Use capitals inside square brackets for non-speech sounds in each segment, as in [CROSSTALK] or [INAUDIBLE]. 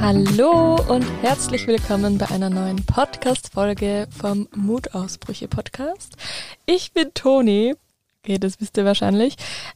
Hallo und herzlich willkommen bei einer neuen Podcast-Folge vom Mutausbrüche-Podcast. Ich bin Toni. Okay, das wisst ihr wahrscheinlich.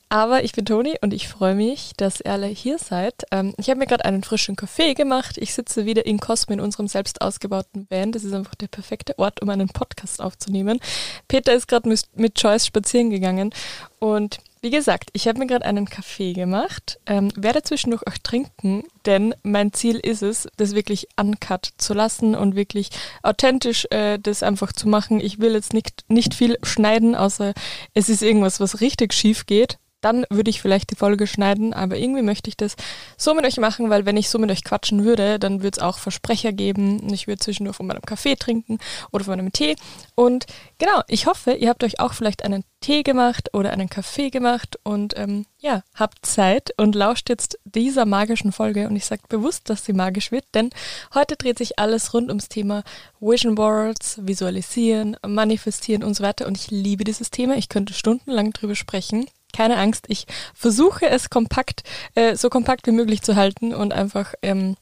Aber ich bin Toni und ich freue mich, dass ihr alle hier seid. Ähm, ich habe mir gerade einen frischen Kaffee gemacht. Ich sitze wieder in Cosmo in unserem selbst ausgebauten Van. Das ist einfach der perfekte Ort, um einen Podcast aufzunehmen. Peter ist gerade mit Joyce spazieren gegangen und wie gesagt, ich habe mir gerade einen Kaffee gemacht, ähm, werde zwischendurch auch trinken, denn mein Ziel ist es, das wirklich uncut zu lassen und wirklich authentisch äh, das einfach zu machen. Ich will jetzt nicht, nicht viel schneiden, außer es ist irgendwas, was richtig schief geht dann würde ich vielleicht die Folge schneiden, aber irgendwie möchte ich das so mit euch machen, weil wenn ich so mit euch quatschen würde, dann würde es auch Versprecher geben. Ich würde zwischendurch von meinem Kaffee trinken oder von meinem Tee. Und genau, ich hoffe, ihr habt euch auch vielleicht einen Tee gemacht oder einen Kaffee gemacht und ähm, ja, habt Zeit und lauscht jetzt dieser magischen Folge. Und ich sage bewusst, dass sie magisch wird, denn heute dreht sich alles rund ums Thema Vision Boards, Visualisieren, Manifestieren und so weiter. Und ich liebe dieses Thema. Ich könnte stundenlang drüber sprechen keine Angst, ich versuche es kompakt, äh, so kompakt wie möglich zu halten und einfach ähm,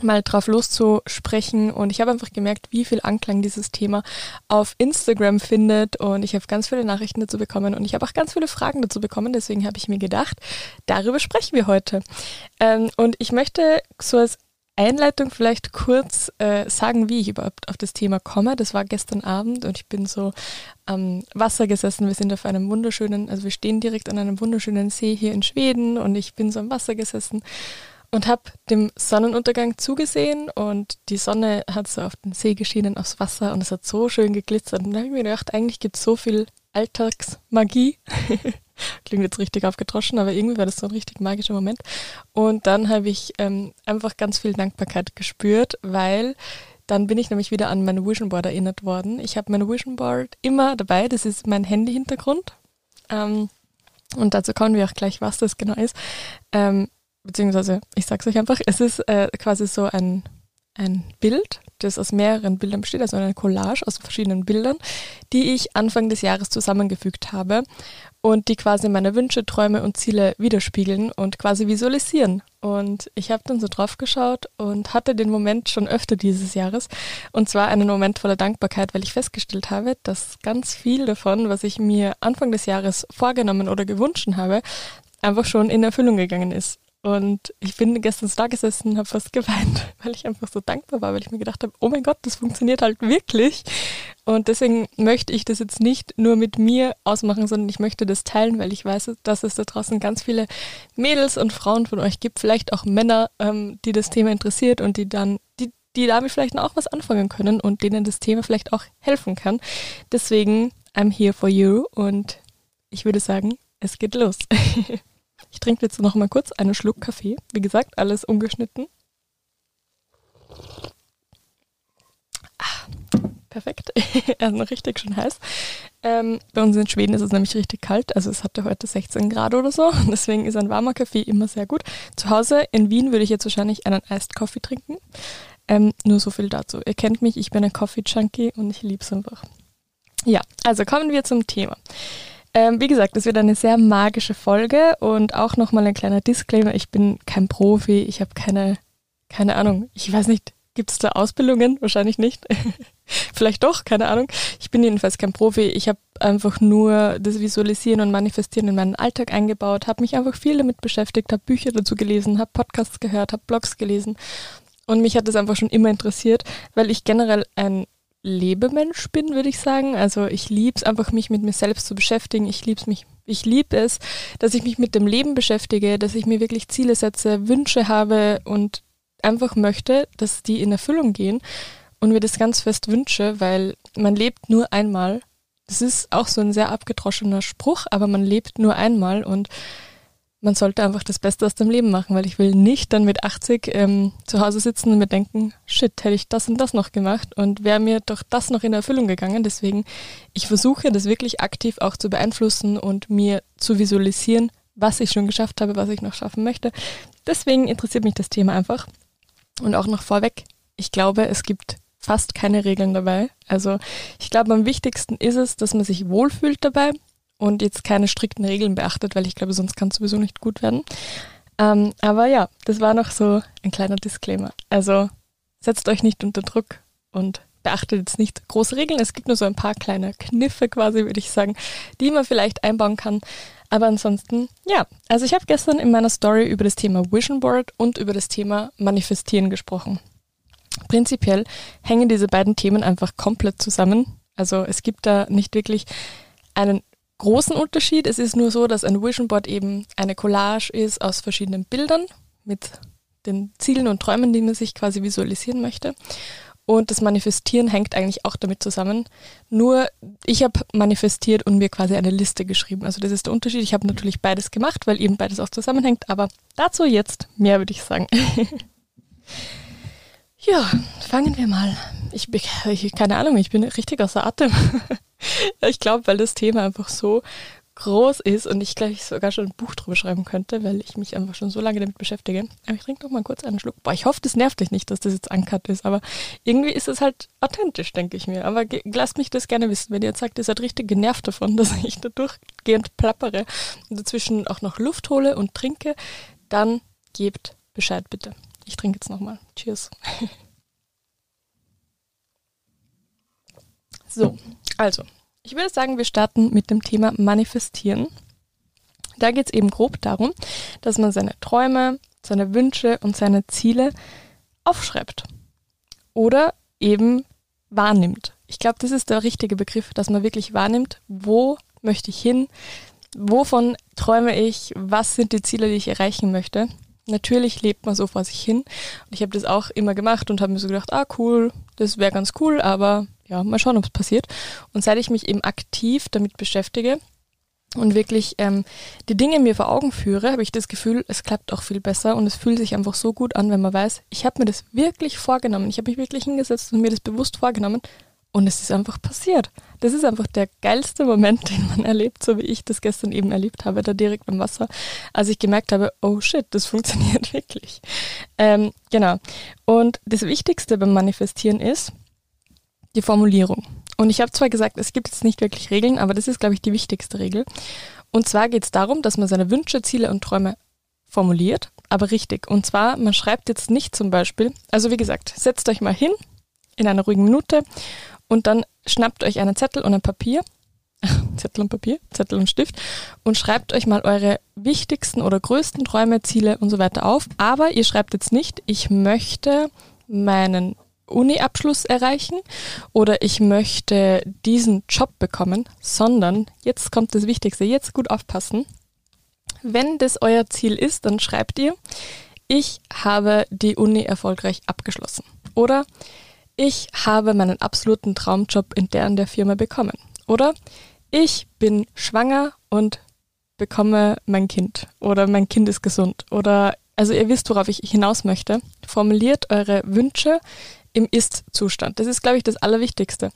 mal drauf loszusprechen. Und ich habe einfach gemerkt, wie viel Anklang dieses Thema auf Instagram findet. Und ich habe ganz viele Nachrichten dazu bekommen und ich habe auch ganz viele Fragen dazu bekommen, deswegen habe ich mir gedacht, darüber sprechen wir heute. Ähm, und ich möchte so als Einleitung vielleicht kurz äh, sagen, wie ich überhaupt auf das Thema komme. Das war gestern Abend und ich bin so am Wasser gesessen. Wir sind auf einem wunderschönen, also wir stehen direkt an einem wunderschönen See hier in Schweden und ich bin so am Wasser gesessen und habe dem Sonnenuntergang zugesehen und die Sonne hat so auf den See geschienen, aufs Wasser und es hat so schön geglitzert. Und da habe ich mir gedacht, eigentlich gibt es so viel Alltagsmagie [LAUGHS] Klingt jetzt richtig aufgetroschen, aber irgendwie war das so ein richtig magischer Moment. Und dann habe ich ähm, einfach ganz viel Dankbarkeit gespürt, weil dann bin ich nämlich wieder an mein Vision Board erinnert worden. Ich habe mein Vision Board immer dabei, das ist mein Handy-Hintergrund. Ähm, und dazu kommen wir auch gleich, was das genau ist. Ähm, beziehungsweise, ich sage es euch einfach, es ist äh, quasi so ein, ein Bild, das aus mehreren Bildern besteht, also eine Collage aus verschiedenen Bildern, die ich Anfang des Jahres zusammengefügt habe und die quasi meine Wünsche, Träume und Ziele widerspiegeln und quasi visualisieren. Und ich habe dann so drauf geschaut und hatte den Moment schon öfter dieses Jahres. Und zwar einen Moment voller Dankbarkeit, weil ich festgestellt habe, dass ganz viel davon, was ich mir Anfang des Jahres vorgenommen oder gewünscht habe, einfach schon in Erfüllung gegangen ist. Und ich bin gestern da gesessen und habe fast geweint, [LAUGHS] weil ich einfach so dankbar war, weil ich mir gedacht habe, oh mein Gott, das funktioniert halt wirklich. Und deswegen möchte ich das jetzt nicht nur mit mir ausmachen, sondern ich möchte das teilen, weil ich weiß, dass es da draußen ganz viele Mädels und Frauen von euch gibt, vielleicht auch Männer, ähm, die das Thema interessiert und die dann, die, die damit vielleicht auch was anfangen können und denen das Thema vielleicht auch helfen kann. Deswegen, I'm here for you und ich würde sagen, es geht los. [LAUGHS] Ich trinke jetzt noch mal kurz einen Schluck Kaffee. Wie gesagt, alles ungeschnitten. Ah, perfekt. er ist noch richtig schön heiß. Ähm, bei uns in Schweden ist es nämlich richtig kalt. Also es hatte heute 16 Grad oder so. [LAUGHS] Deswegen ist ein warmer Kaffee immer sehr gut. Zu Hause in Wien würde ich jetzt wahrscheinlich einen Iced Coffee trinken. Ähm, nur so viel dazu. Ihr kennt mich, ich bin ein Coffee Junkie und ich liebe es einfach. Ja, also kommen wir zum Thema. Ähm, wie gesagt, es wird eine sehr magische Folge und auch nochmal ein kleiner Disclaimer. Ich bin kein Profi, ich habe keine, keine Ahnung, ich weiß nicht, gibt es da Ausbildungen? Wahrscheinlich nicht. [LAUGHS] Vielleicht doch, keine Ahnung. Ich bin jedenfalls kein Profi. Ich habe einfach nur das Visualisieren und Manifestieren in meinen Alltag eingebaut, habe mich einfach viel damit beschäftigt, habe Bücher dazu gelesen, habe Podcasts gehört, habe Blogs gelesen. Und mich hat das einfach schon immer interessiert, weil ich generell ein Lebemensch bin, würde ich sagen. Also ich liebe es einfach, mich mit mir selbst zu beschäftigen. Ich liebe es mich, ich liebe es, dass ich mich mit dem Leben beschäftige, dass ich mir wirklich Ziele setze, Wünsche habe und einfach möchte, dass die in Erfüllung gehen und mir das ganz fest wünsche, weil man lebt nur einmal. Das ist auch so ein sehr abgedroschener Spruch, aber man lebt nur einmal und man sollte einfach das Beste aus dem Leben machen, weil ich will nicht dann mit 80 ähm, zu Hause sitzen und mir denken, shit, hätte ich das und das noch gemacht und wäre mir doch das noch in Erfüllung gegangen. Deswegen, ich versuche das wirklich aktiv auch zu beeinflussen und mir zu visualisieren, was ich schon geschafft habe, was ich noch schaffen möchte. Deswegen interessiert mich das Thema einfach. Und auch noch vorweg, ich glaube, es gibt fast keine Regeln dabei. Also ich glaube, am wichtigsten ist es, dass man sich wohlfühlt dabei, und jetzt keine strikten Regeln beachtet, weil ich glaube, sonst kann es sowieso nicht gut werden. Ähm, aber ja, das war noch so ein kleiner Disclaimer. Also setzt euch nicht unter Druck und beachtet jetzt nicht große Regeln. Es gibt nur so ein paar kleine Kniffe quasi, würde ich sagen, die man vielleicht einbauen kann. Aber ansonsten, ja, also ich habe gestern in meiner Story über das Thema Vision Board und über das Thema Manifestieren gesprochen. Prinzipiell hängen diese beiden Themen einfach komplett zusammen. Also es gibt da nicht wirklich einen großen Unterschied. Es ist nur so, dass ein Vision Board eben eine Collage ist aus verschiedenen Bildern mit den Zielen und Träumen, die man sich quasi visualisieren möchte. Und das Manifestieren hängt eigentlich auch damit zusammen. Nur ich habe manifestiert und mir quasi eine Liste geschrieben. Also das ist der Unterschied. Ich habe natürlich beides gemacht, weil eben beides auch zusammenhängt. Aber dazu jetzt mehr, würde ich sagen. [LAUGHS] ja, fangen wir mal. Ich, ich keine Ahnung, ich bin richtig außer Atem. [LAUGHS] ich glaube, weil das Thema einfach so groß ist und ich glaube, ich sogar schon ein Buch drüber schreiben könnte, weil ich mich einfach schon so lange damit beschäftige. Aber ich trinke noch mal kurz einen Schluck. Boah, ich hoffe, das nervt dich nicht, dass das jetzt ankert ist, aber irgendwie ist es halt authentisch, denke ich mir. Aber lasst mich das gerne wissen, wenn ihr jetzt sagt, ihr seid richtig genervt davon, [LAUGHS] dass ich da durchgehend plappere und dazwischen auch noch Luft hole und trinke, dann gebt Bescheid bitte. Ich trinke jetzt nochmal. Cheers. [LAUGHS] so, also, ich würde sagen, wir starten mit dem Thema Manifestieren. Da geht es eben grob darum, dass man seine Träume, seine Wünsche und seine Ziele aufschreibt oder eben wahrnimmt. Ich glaube, das ist der richtige Begriff, dass man wirklich wahrnimmt, wo möchte ich hin, wovon träume ich, was sind die Ziele, die ich erreichen möchte. Natürlich lebt man so vor sich hin und ich habe das auch immer gemacht und habe mir so gedacht, ah cool, das wäre ganz cool, aber ja, mal schauen, ob es passiert. Und seit ich mich eben aktiv damit beschäftige und wirklich ähm, die Dinge mir vor Augen führe, habe ich das Gefühl, es klappt auch viel besser und es fühlt sich einfach so gut an, wenn man weiß, ich habe mir das wirklich vorgenommen. Ich habe mich wirklich hingesetzt und mir das bewusst vorgenommen und es ist einfach passiert. Das ist einfach der geilste Moment, [LAUGHS] den man erlebt, so wie ich das gestern eben erlebt habe, da direkt am Wasser, als ich gemerkt habe, oh shit, das [LAUGHS] funktioniert wirklich. Ähm, genau. Und das Wichtigste beim Manifestieren ist, die Formulierung. Und ich habe zwar gesagt, es gibt jetzt nicht wirklich Regeln, aber das ist, glaube ich, die wichtigste Regel. Und zwar geht es darum, dass man seine Wünsche, Ziele und Träume formuliert, aber richtig. Und zwar, man schreibt jetzt nicht zum Beispiel, also wie gesagt, setzt euch mal hin in einer ruhigen Minute und dann schnappt euch einen Zettel und ein Papier, [LAUGHS] Zettel und Papier, Zettel und Stift und schreibt euch mal eure wichtigsten oder größten Träume, Ziele und so weiter auf. Aber ihr schreibt jetzt nicht, ich möchte meinen Uni-Abschluss erreichen oder ich möchte diesen Job bekommen, sondern jetzt kommt das Wichtigste, jetzt gut aufpassen. Wenn das euer Ziel ist, dann schreibt ihr, ich habe die Uni erfolgreich abgeschlossen oder ich habe meinen absoluten Traumjob in der und der Firma bekommen oder ich bin schwanger und bekomme mein Kind oder mein Kind ist gesund oder also ihr wisst, worauf ich hinaus möchte. Formuliert eure Wünsche im Ist-Zustand. Das ist, glaube ich, das Allerwichtigste.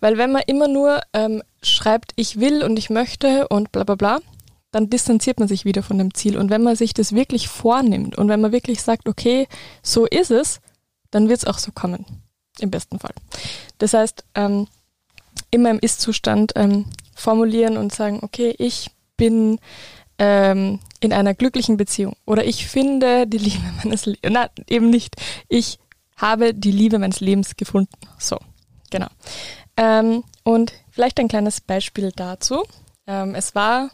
Weil wenn man immer nur ähm, schreibt, ich will und ich möchte und bla bla bla, dann distanziert man sich wieder von dem Ziel. Und wenn man sich das wirklich vornimmt und wenn man wirklich sagt, okay, so ist es, dann wird es auch so kommen. Im besten Fall. Das heißt, ähm, immer im Ist-Zustand ähm, formulieren und sagen, okay, ich bin ähm, in einer glücklichen Beziehung oder ich finde die Liebe [LAUGHS] meines Lebens. Nein, eben nicht. Ich habe die Liebe meines Lebens gefunden. So, genau. Ähm, und vielleicht ein kleines Beispiel dazu. Ähm, es war,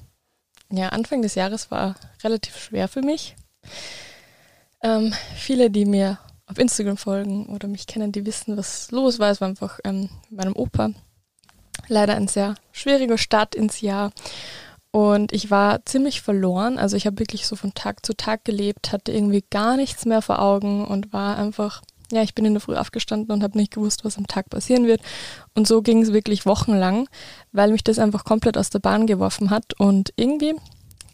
ja, Anfang des Jahres war relativ schwer für mich. Ähm, viele, die mir auf Instagram folgen oder mich kennen, die wissen, was los war. Es war einfach ähm, mit meinem Opa leider ein sehr schwieriger Start ins Jahr. Und ich war ziemlich verloren. Also ich habe wirklich so von Tag zu Tag gelebt, hatte irgendwie gar nichts mehr vor Augen und war einfach ja, ich bin in der Früh aufgestanden und habe nicht gewusst, was am Tag passieren wird. Und so ging es wirklich wochenlang, weil mich das einfach komplett aus der Bahn geworfen hat. Und irgendwie,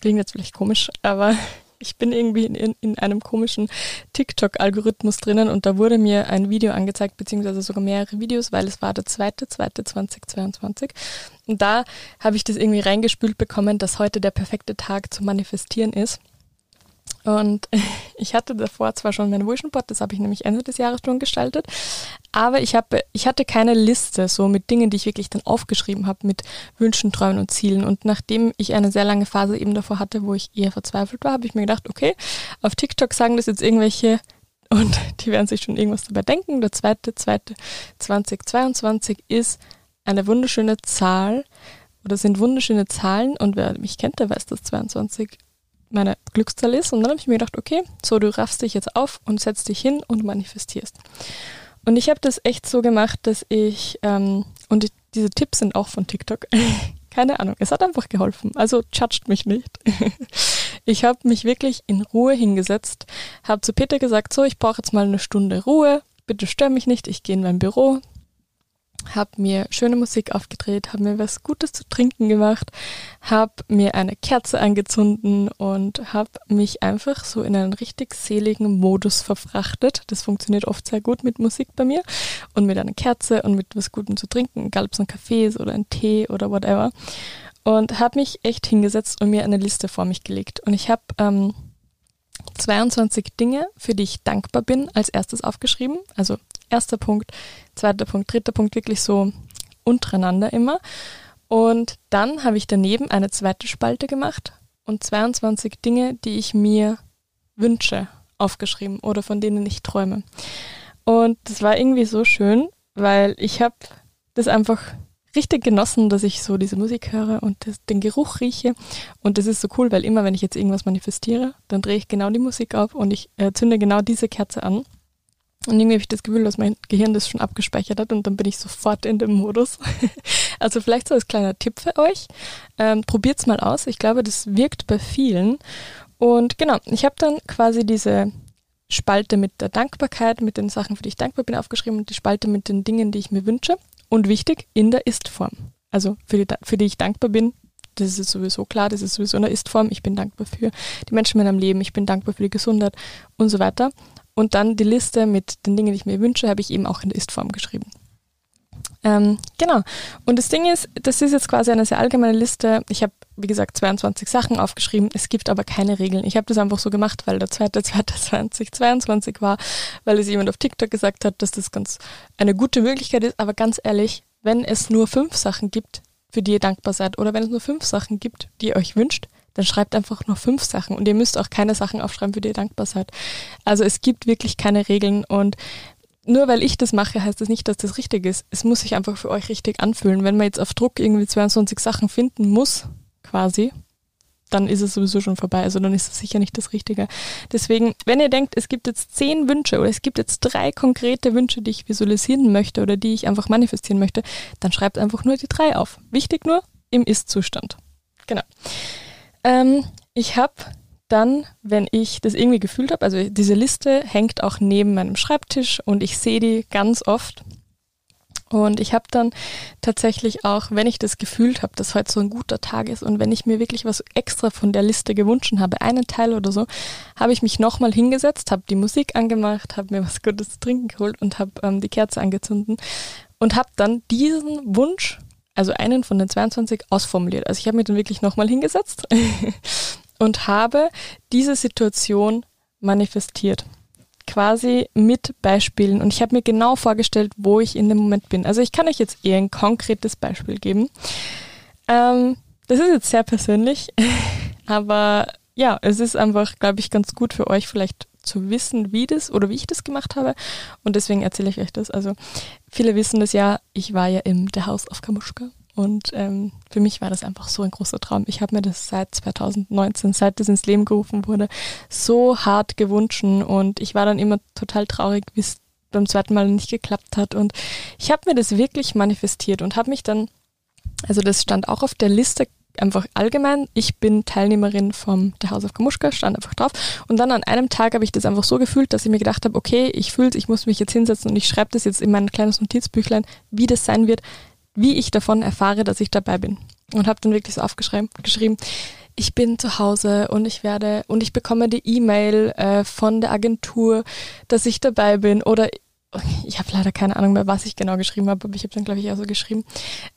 klingt jetzt vielleicht komisch, aber ich bin irgendwie in, in einem komischen TikTok-Algorithmus drinnen und da wurde mir ein Video angezeigt, beziehungsweise sogar mehrere Videos, weil es war der zweite, zweite 2022. Und da habe ich das irgendwie reingespült bekommen, dass heute der perfekte Tag zu manifestieren ist. Und [LAUGHS] ich hatte davor zwar schon mein Vision Board, das habe ich nämlich Ende des Jahres schon gestaltet, aber ich habe, ich hatte keine Liste so mit Dingen, die ich wirklich dann aufgeschrieben habe, mit Wünschen, Träumen und Zielen. Und nachdem ich eine sehr lange Phase eben davor hatte, wo ich eher verzweifelt war, habe ich mir gedacht, okay, auf TikTok sagen das jetzt irgendwelche [LAUGHS] und die werden sich schon irgendwas dabei denken. Der zweite, zweite 2022 ist eine wunderschöne Zahl oder sind wunderschöne Zahlen und wer mich kennt, der weiß, dass 22 meine Glückszahl ist. Und dann habe ich mir gedacht, okay, so du raffst dich jetzt auf und setzt dich hin und manifestierst. Und ich habe das echt so gemacht, dass ich, ähm, und diese Tipps sind auch von TikTok, [LAUGHS] keine Ahnung, es hat einfach geholfen. Also judgt mich nicht. [LAUGHS] ich habe mich wirklich in Ruhe hingesetzt, habe zu Peter gesagt, so, ich brauche jetzt mal eine Stunde Ruhe, bitte stör mich nicht, ich gehe in mein Büro, habe mir schöne Musik aufgedreht, habe mir was Gutes zu trinken gemacht, habe mir eine Kerze angezündet und habe mich einfach so in einen richtig seligen Modus verfrachtet. Das funktioniert oft sehr gut mit Musik bei mir und mit einer Kerze und mit was Gutem zu trinken, egal ob es ein Kaffee ist oder ein Tee oder whatever. Und habe mich echt hingesetzt und mir eine Liste vor mich gelegt. Und ich habe ähm, 22 Dinge, für die ich dankbar bin, als erstes aufgeschrieben. Also erster Punkt, zweiter Punkt, dritter Punkt, wirklich so untereinander immer. Und dann habe ich daneben eine zweite Spalte gemacht und 22 Dinge, die ich mir wünsche, aufgeschrieben oder von denen ich träume. Und das war irgendwie so schön, weil ich habe das einfach richtig genossen, dass ich so diese Musik höre und das, den Geruch rieche. Und das ist so cool, weil immer, wenn ich jetzt irgendwas manifestiere, dann drehe ich genau die Musik auf und ich äh, zünde genau diese Kerze an. Und irgendwie habe ich das Gefühl, dass mein Gehirn das schon abgespeichert hat und dann bin ich sofort in dem Modus. [LAUGHS] also vielleicht so als kleiner Tipp für euch. Ähm, probiert's mal aus. Ich glaube, das wirkt bei vielen. Und genau, ich habe dann quasi diese Spalte mit der Dankbarkeit, mit den Sachen, für die ich dankbar bin, aufgeschrieben und die Spalte mit den Dingen, die ich mir wünsche. Und wichtig, in der Ist-Form. Also für die, für die ich dankbar bin, das ist sowieso klar, das ist sowieso in der Ist-Form. Ich bin dankbar für die Menschen in meinem Leben, ich bin dankbar für die Gesundheit und so weiter. Und dann die Liste mit den Dingen, die ich mir wünsche, habe ich eben auch in der Ist-Form geschrieben. Ähm, genau. Und das Ding ist, das ist jetzt quasi eine sehr allgemeine Liste. Ich habe, wie gesagt, 22 Sachen aufgeschrieben. Es gibt aber keine Regeln. Ich habe das einfach so gemacht, weil der zweite, [LAUGHS] zweite 2022 war, weil es jemand auf TikTok gesagt hat, dass das ganz eine gute Möglichkeit ist. Aber ganz ehrlich, wenn es nur fünf Sachen gibt, für die ihr dankbar seid, oder wenn es nur fünf Sachen gibt, die ihr euch wünscht, dann schreibt einfach nur fünf Sachen und ihr müsst auch keine Sachen aufschreiben, für die ihr dankbar seid. Also es gibt wirklich keine Regeln und nur weil ich das mache, heißt das nicht, dass das richtig ist. Es muss sich einfach für euch richtig anfühlen. Wenn man jetzt auf Druck irgendwie 22 Sachen finden muss, quasi, dann ist es sowieso schon vorbei. Also dann ist es sicher nicht das Richtige. Deswegen, wenn ihr denkt, es gibt jetzt zehn Wünsche oder es gibt jetzt drei konkrete Wünsche, die ich visualisieren möchte oder die ich einfach manifestieren möchte, dann schreibt einfach nur die drei auf. Wichtig nur im Ist-Zustand. Genau. Ähm, ich habe dann, wenn ich das irgendwie gefühlt habe, also diese Liste hängt auch neben meinem Schreibtisch und ich sehe die ganz oft. Und ich habe dann tatsächlich auch, wenn ich das gefühlt habe, dass heute so ein guter Tag ist und wenn ich mir wirklich was extra von der Liste gewünscht habe, einen Teil oder so, habe ich mich nochmal hingesetzt, habe die Musik angemacht, habe mir was Gutes zu trinken geholt und habe ähm, die Kerze angezündet und habe dann diesen Wunsch also einen von den 22 ausformuliert. Also ich habe mich dann wirklich nochmal hingesetzt [LAUGHS] und habe diese Situation manifestiert. Quasi mit Beispielen. Und ich habe mir genau vorgestellt, wo ich in dem Moment bin. Also ich kann euch jetzt eher ein konkretes Beispiel geben. Ähm, das ist jetzt sehr persönlich, [LAUGHS] aber ja, es ist einfach, glaube ich, ganz gut für euch vielleicht zu wissen, wie das oder wie ich das gemacht habe. Und deswegen erzähle ich euch das. Also viele wissen das ja, ich war ja im The House of Kamushka. Und ähm, für mich war das einfach so ein großer Traum. Ich habe mir das seit 2019, seit das ins Leben gerufen wurde, so hart gewünscht. Und ich war dann immer total traurig, wie es beim zweiten Mal nicht geklappt hat. Und ich habe mir das wirklich manifestiert und habe mich dann, also das stand auch auf der Liste einfach allgemein, ich bin Teilnehmerin vom The House of Kamushka, stand einfach drauf. Und dann an einem Tag habe ich das einfach so gefühlt, dass ich mir gedacht habe, okay, ich fühle ich muss mich jetzt hinsetzen und ich schreibe das jetzt in mein kleines Notizbüchlein, wie das sein wird, wie ich davon erfahre, dass ich dabei bin. Und habe dann wirklich so aufgeschrieben, geschrieben, ich bin zu Hause und ich werde und ich bekomme die E-Mail äh, von der Agentur, dass ich dabei bin oder ich habe leider keine Ahnung mehr, was ich genau geschrieben habe, aber ich habe dann, glaube ich, auch so geschrieben,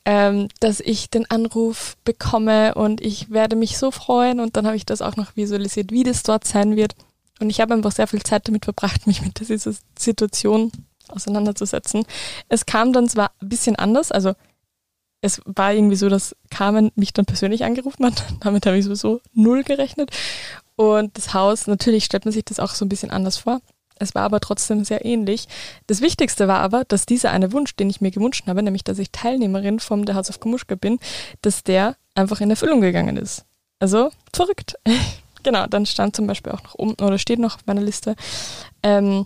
ähm, dass ich den Anruf bekomme und ich werde mich so freuen und dann habe ich das auch noch visualisiert, wie das dort sein wird. Und ich habe einfach sehr viel Zeit damit verbracht, mich mit dieser Situation auseinanderzusetzen. Es kam dann zwar ein bisschen anders, also es war irgendwie so, dass Carmen mich dann persönlich angerufen hat. [LAUGHS] Damit habe ich sowieso null gerechnet. Und das Haus, natürlich stellt man sich das auch so ein bisschen anders vor. Es war aber trotzdem sehr ähnlich. Das Wichtigste war aber, dass dieser eine Wunsch, den ich mir gewünscht habe, nämlich dass ich Teilnehmerin vom The House of Kamuschka bin, dass der einfach in Erfüllung gegangen ist. Also verrückt. [LAUGHS] genau, dann stand zum Beispiel auch noch oben oder steht noch auf meiner Liste, ähm,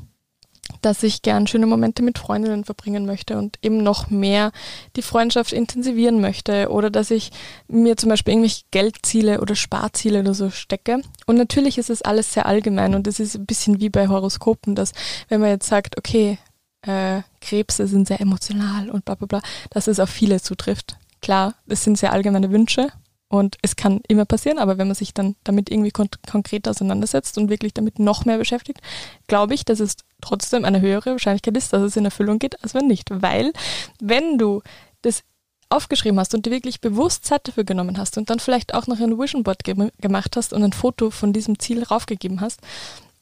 dass ich gern schöne Momente mit Freundinnen verbringen möchte und eben noch mehr die Freundschaft intensivieren möchte oder dass ich mir zum Beispiel irgendwelche Geldziele oder Sparziele oder so stecke. Und natürlich ist es alles sehr allgemein und es ist ein bisschen wie bei Horoskopen, dass wenn man jetzt sagt, okay, äh, Krebse sind sehr emotional und bla bla bla, dass es auf viele zutrifft. Klar, es sind sehr allgemeine Wünsche und es kann immer passieren, aber wenn man sich dann damit irgendwie kon konkret auseinandersetzt und wirklich damit noch mehr beschäftigt, glaube ich, dass es trotzdem eine höhere Wahrscheinlichkeit ist, dass es in Erfüllung geht, als wenn nicht. Weil, wenn du das aufgeschrieben hast und dir wirklich bewusst Zeit dafür genommen hast und dann vielleicht auch noch ein Vision Board ge gemacht hast und ein Foto von diesem Ziel raufgegeben hast,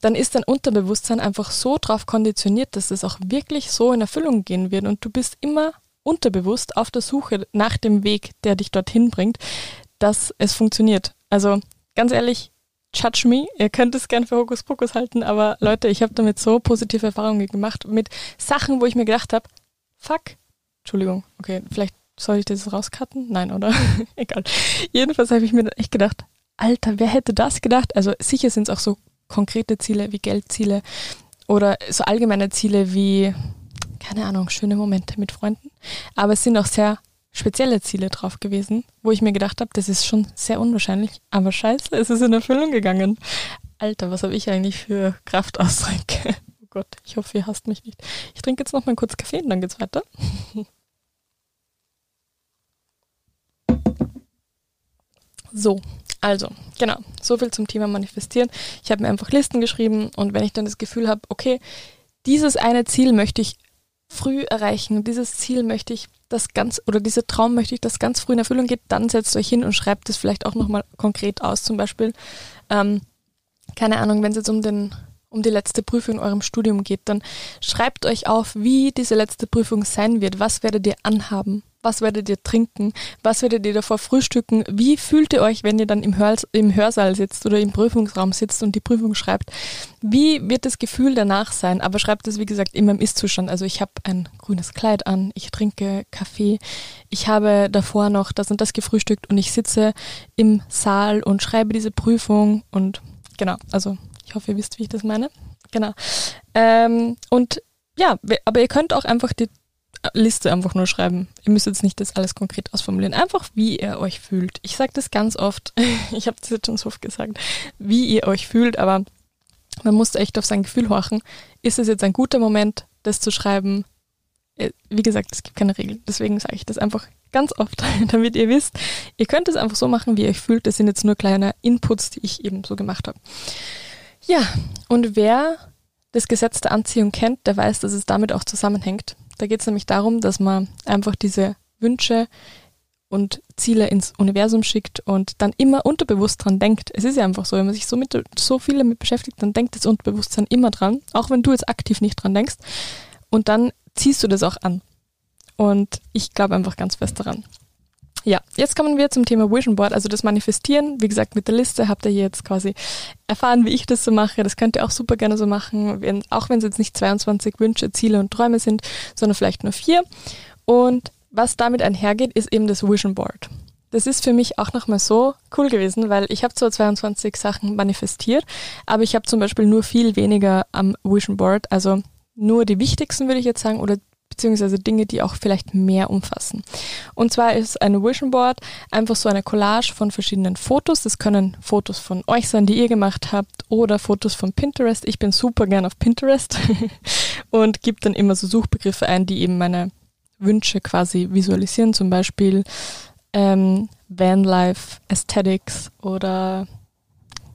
dann ist dein Unterbewusstsein einfach so drauf konditioniert, dass es auch wirklich so in Erfüllung gehen wird und du bist immer unterbewusst auf der Suche nach dem Weg, der dich dorthin bringt, dass es funktioniert. Also ganz ehrlich, judge me, ihr könnt es gern für Hokuspokus halten, aber Leute, ich habe damit so positive Erfahrungen gemacht mit Sachen, wo ich mir gedacht habe, fuck, Entschuldigung, okay, vielleicht soll ich das rauscutten? Nein, oder? [LAUGHS] Egal. Jedenfalls habe ich mir echt gedacht, Alter, wer hätte das gedacht? Also sicher sind es auch so konkrete Ziele wie Geldziele oder so allgemeine Ziele wie, keine Ahnung, schöne Momente mit Freunden. Aber es sind auch sehr spezielle Ziele drauf gewesen, wo ich mir gedacht habe, das ist schon sehr unwahrscheinlich, aber scheiße, es ist in Erfüllung gegangen. Alter, was habe ich eigentlich für Kraftausdrücke? Oh Gott, ich hoffe, ihr hasst mich nicht. Ich trinke jetzt noch mal kurz Kaffee und dann geht's weiter. [LAUGHS] So, also, genau, so viel zum Thema Manifestieren. Ich habe mir einfach Listen geschrieben und wenn ich dann das Gefühl habe, okay, dieses eine Ziel möchte ich früh erreichen, dieses Ziel möchte ich das ganz, oder dieser Traum möchte ich, dass ganz früh in Erfüllung geht, dann setzt euch hin und schreibt es vielleicht auch nochmal konkret aus. Zum Beispiel, ähm, keine Ahnung, wenn es jetzt um den um die letzte Prüfung in eurem Studium geht, dann schreibt euch auf, wie diese letzte Prüfung sein wird. Was werdet ihr anhaben? Was werdet ihr trinken? Was werdet ihr davor frühstücken? Wie fühlt ihr euch, wenn ihr dann im, Hör im Hörsaal sitzt oder im Prüfungsraum sitzt und die Prüfung schreibt? Wie wird das Gefühl danach sein? Aber schreibt es, wie gesagt, immer im Ist-Zustand. Also ich habe ein grünes Kleid an, ich trinke Kaffee, ich habe davor noch das und das gefrühstückt und ich sitze im Saal und schreibe diese Prüfung und genau, also ich hoffe, ihr wisst, wie ich das meine. Genau. Ähm, und ja, aber ihr könnt auch einfach die Liste einfach nur schreiben. Ihr müsst jetzt nicht das alles konkret ausformulieren. Einfach, wie ihr euch fühlt. Ich sage das ganz oft. [LAUGHS] ich habe das jetzt schon so oft gesagt. Wie ihr euch fühlt, aber man muss echt auf sein Gefühl horchen. Ist es jetzt ein guter Moment, das zu schreiben? Äh, wie gesagt, es gibt keine Regeln. Deswegen sage ich das einfach ganz oft, [LAUGHS] damit ihr wisst, ihr könnt es einfach so machen, wie ihr euch fühlt. Das sind jetzt nur kleine Inputs, die ich eben so gemacht habe. Ja, und wer das Gesetz der Anziehung kennt, der weiß, dass es damit auch zusammenhängt. Da geht es nämlich darum, dass man einfach diese Wünsche und Ziele ins Universum schickt und dann immer unterbewusst dran denkt. Es ist ja einfach so, wenn man sich so, mit, so viel damit beschäftigt, dann denkt das Unterbewusstsein immer dran, auch wenn du jetzt aktiv nicht dran denkst. Und dann ziehst du das auch an. Und ich glaube einfach ganz fest daran. Ja, jetzt kommen wir zum Thema Vision Board, also das Manifestieren. Wie gesagt, mit der Liste habt ihr hier jetzt quasi erfahren, wie ich das so mache. Das könnt ihr auch super gerne so machen, wenn, auch wenn es jetzt nicht 22 Wünsche, Ziele und Träume sind, sondern vielleicht nur vier. Und was damit einhergeht, ist eben das Vision Board. Das ist für mich auch nochmal so cool gewesen, weil ich habe zwar 22 Sachen manifestiert, aber ich habe zum Beispiel nur viel weniger am Vision Board, also nur die wichtigsten würde ich jetzt sagen oder beziehungsweise Dinge, die auch vielleicht mehr umfassen. Und zwar ist eine Vision Board einfach so eine Collage von verschiedenen Fotos. Das können Fotos von euch sein, die ihr gemacht habt, oder Fotos von Pinterest. Ich bin super gern auf Pinterest [LAUGHS] und gebe dann immer so Suchbegriffe ein, die eben meine Wünsche quasi visualisieren, zum Beispiel ähm, Vanlife Aesthetics oder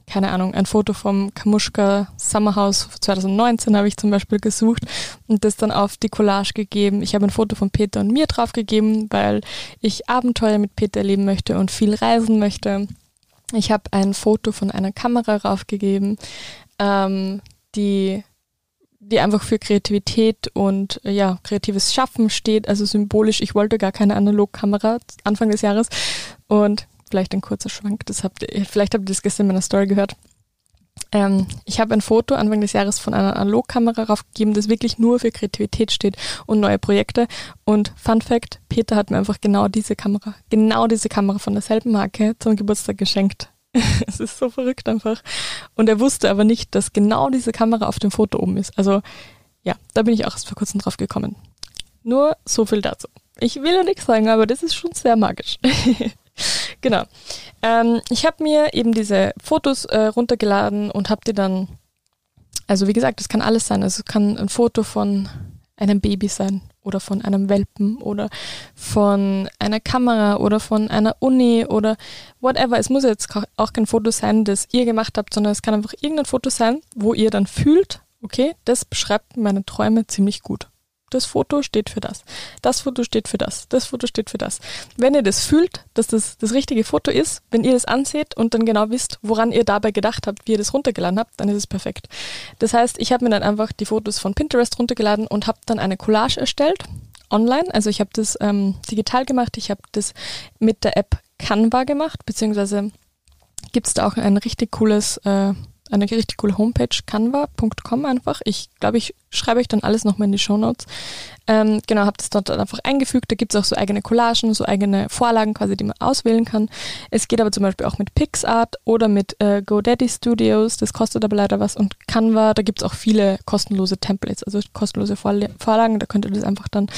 keine Ahnung, ein Foto vom Kamuschka Summerhouse 2019 habe ich zum Beispiel gesucht und das dann auf die Collage gegeben. Ich habe ein Foto von Peter und mir draufgegeben, weil ich Abenteuer mit Peter erleben möchte und viel reisen möchte. Ich habe ein Foto von einer Kamera raufgegeben, ähm, die die einfach für Kreativität und ja, kreatives Schaffen steht, also symbolisch. Ich wollte gar keine Analogkamera Anfang des Jahres und vielleicht ein kurzer Schwank, das habt ihr, vielleicht habt ihr das gestern in meiner Story gehört. Ähm, ich habe ein Foto Anfang des Jahres von einer Analogkamera raufgegeben, das wirklich nur für Kreativität steht und neue Projekte. Und Fun Fact, Peter hat mir einfach genau diese Kamera, genau diese Kamera von derselben Marke zum Geburtstag geschenkt. [LAUGHS] es ist so verrückt einfach. Und er wusste aber nicht, dass genau diese Kamera auf dem Foto oben ist. Also ja, da bin ich auch erst vor kurzem drauf gekommen. Nur so viel dazu. Ich will ja nichts sagen, aber das ist schon sehr magisch. [LAUGHS] [LAUGHS] genau. Ähm, ich habe mir eben diese Fotos äh, runtergeladen und habe die dann, also wie gesagt, das kann alles sein. Also es kann ein Foto von einem Baby sein oder von einem Welpen oder von einer Kamera oder von einer Uni oder whatever. Es muss jetzt auch kein Foto sein, das ihr gemacht habt, sondern es kann einfach irgendein Foto sein, wo ihr dann fühlt, okay, das beschreibt meine Träume ziemlich gut das Foto steht für das, das Foto steht für das, das Foto steht für das. Wenn ihr das fühlt, dass das das richtige Foto ist, wenn ihr das anseht und dann genau wisst, woran ihr dabei gedacht habt, wie ihr das runtergeladen habt, dann ist es perfekt. Das heißt, ich habe mir dann einfach die Fotos von Pinterest runtergeladen und habe dann eine Collage erstellt, online. Also ich habe das ähm, digital gemacht, ich habe das mit der App Canva gemacht, beziehungsweise gibt es da auch ein richtig cooles äh, eine richtig coole Homepage, canva.com einfach. Ich glaube, ich schreibe euch dann alles nochmal in die Show Notes. Ähm, genau, habe das dort einfach eingefügt. Da gibt es auch so eigene Collagen, so eigene Vorlagen quasi, die man auswählen kann. Es geht aber zum Beispiel auch mit PixArt oder mit äh, GoDaddy Studios. Das kostet aber leider was. Und Canva, da gibt es auch viele kostenlose Templates, also kostenlose Vorlagen. Da könnt ihr das einfach dann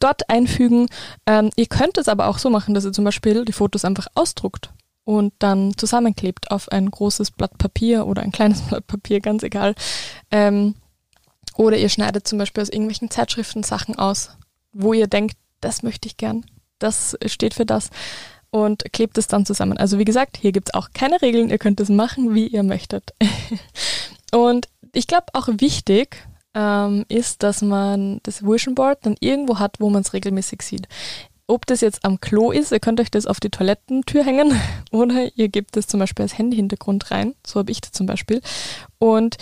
dort einfügen. Ähm, ihr könnt es aber auch so machen, dass ihr zum Beispiel die Fotos einfach ausdruckt und dann zusammenklebt auf ein großes Blatt Papier oder ein kleines [LAUGHS] Blatt Papier, ganz egal. Ähm, oder ihr schneidet zum Beispiel aus irgendwelchen Zeitschriften Sachen aus, wo ihr denkt, das möchte ich gern, das steht für das und klebt es dann zusammen. Also wie gesagt, hier gibt es auch keine Regeln, ihr könnt es machen, wie ihr möchtet. [LAUGHS] und ich glaube auch wichtig ähm, ist, dass man das Vision Board dann irgendwo hat, wo man es regelmäßig sieht ob das jetzt am Klo ist, ihr könnt euch das auf die Toilettentür hängen [LAUGHS] oder ihr gebt das zum Beispiel als Handyhintergrund rein. So habe ich das zum Beispiel. Und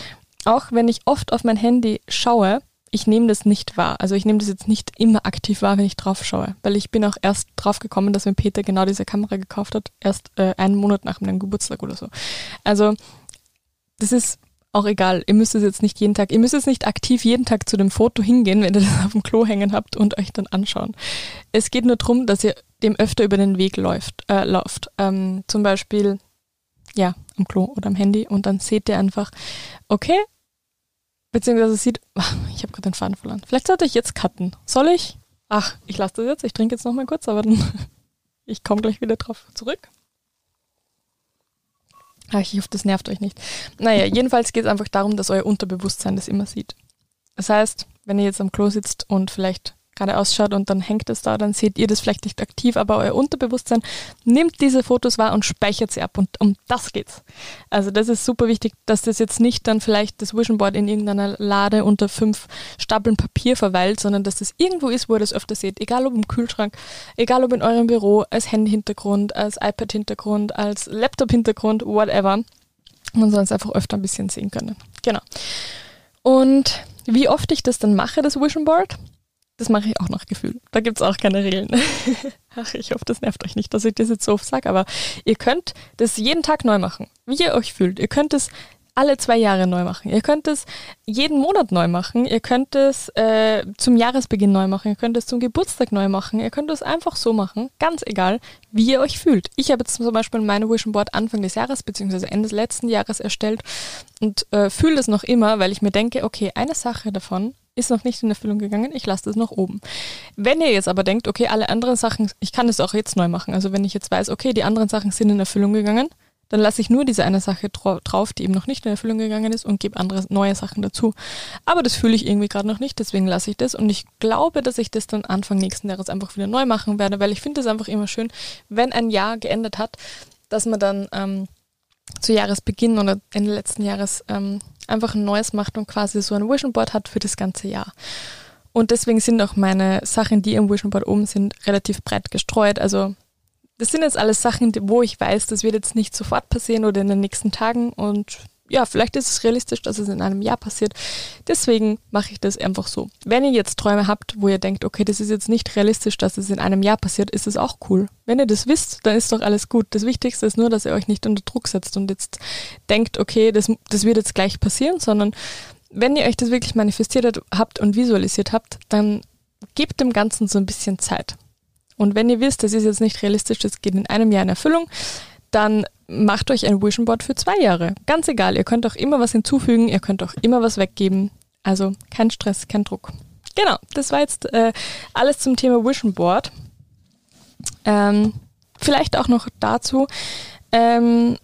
auch wenn ich oft auf mein Handy schaue, ich nehme das nicht wahr. Also ich nehme das jetzt nicht immer aktiv wahr, wenn ich drauf schaue. Weil ich bin auch erst drauf gekommen, dass mir Peter genau diese Kamera gekauft hat, erst äh, einen Monat nach meinem Geburtstag oder so. Also das ist auch egal. Ihr müsst es jetzt nicht jeden Tag, ihr müsst jetzt nicht aktiv jeden Tag zu dem Foto hingehen, wenn ihr das auf dem Klo hängen habt und euch dann anschauen. Es geht nur darum, dass ihr dem öfter über den Weg läuft, äh, lauft. Ähm, zum Beispiel, ja, am Klo oder am Handy und dann seht ihr einfach, okay, beziehungsweise sieht, ach, [LAUGHS] ich habe gerade den Faden verloren. Vielleicht sollte ich jetzt cutten. Soll ich? Ach, ich lasse das jetzt, ich trinke jetzt noch mal kurz, aber dann, [LAUGHS] ich komme gleich wieder drauf zurück. Ach, ich hoffe, das nervt euch nicht. Naja, [LAUGHS] jedenfalls geht es einfach darum, dass euer Unterbewusstsein das immer sieht. Das heißt, wenn ihr jetzt am Klo sitzt und vielleicht gerade ausschaut und dann hängt es da, dann seht ihr das vielleicht nicht aktiv, aber euer Unterbewusstsein nimmt diese Fotos wahr und speichert sie ab und um das geht's. Also das ist super wichtig, dass das jetzt nicht dann vielleicht das Vision Board in irgendeiner Lade unter fünf Stapeln Papier verweilt, sondern dass das irgendwo ist, wo ihr das öfter seht, egal ob im Kühlschrank, egal ob in eurem Büro, als Handy-Hintergrund, als iPad-Hintergrund, als Laptop-Hintergrund, whatever. Man soll es einfach öfter ein bisschen sehen können. Genau. Und wie oft ich das dann mache, das Vision Board, das mache ich auch nach Gefühl. Da gibt es auch keine Regeln. [LAUGHS] Ach, ich hoffe, das nervt euch nicht, dass ich das jetzt so oft sage, aber ihr könnt das jeden Tag neu machen, wie ihr euch fühlt. Ihr könnt es alle zwei Jahre neu machen. Ihr könnt es jeden Monat neu machen. Ihr könnt es äh, zum Jahresbeginn neu machen. Ihr könnt es zum Geburtstag neu machen. Ihr könnt es einfach so machen. Ganz egal, wie ihr euch fühlt. Ich habe jetzt zum Beispiel meine Vision Board Anfang des Jahres bzw. Ende des letzten Jahres erstellt und äh, fühle es noch immer, weil ich mir denke, okay, eine Sache davon ist noch nicht in Erfüllung gegangen, ich lasse das noch oben. Wenn ihr jetzt aber denkt, okay, alle anderen Sachen, ich kann das auch jetzt neu machen, also wenn ich jetzt weiß, okay, die anderen Sachen sind in Erfüllung gegangen, dann lasse ich nur diese eine Sache drauf, die eben noch nicht in Erfüllung gegangen ist und gebe andere neue Sachen dazu. Aber das fühle ich irgendwie gerade noch nicht, deswegen lasse ich das und ich glaube, dass ich das dann Anfang nächsten Jahres einfach wieder neu machen werde, weil ich finde es einfach immer schön, wenn ein Jahr geendet hat, dass man dann ähm, zu Jahresbeginn oder Ende letzten Jahres ähm, einfach ein neues macht und quasi so ein Vision Board hat für das ganze Jahr. Und deswegen sind auch meine Sachen, die im Vision Board oben sind, relativ breit gestreut. Also das sind jetzt alles Sachen, wo ich weiß, das wird jetzt nicht sofort passieren oder in den nächsten Tagen und ja, vielleicht ist es realistisch, dass es in einem Jahr passiert. Deswegen mache ich das einfach so. Wenn ihr jetzt Träume habt, wo ihr denkt, okay, das ist jetzt nicht realistisch, dass es in einem Jahr passiert, ist es auch cool. Wenn ihr das wisst, dann ist doch alles gut. Das Wichtigste ist nur, dass ihr euch nicht unter Druck setzt und jetzt denkt, okay, das, das wird jetzt gleich passieren, sondern wenn ihr euch das wirklich manifestiert habt und visualisiert habt, dann gebt dem Ganzen so ein bisschen Zeit. Und wenn ihr wisst, das ist jetzt nicht realistisch, das geht in einem Jahr in Erfüllung, dann macht euch ein Vision Board für zwei Jahre. Ganz egal, ihr könnt auch immer was hinzufügen, ihr könnt auch immer was weggeben. Also kein Stress, kein Druck. Genau, das war jetzt äh, alles zum Thema Vision Board. Ähm, vielleicht auch noch dazu, ähm,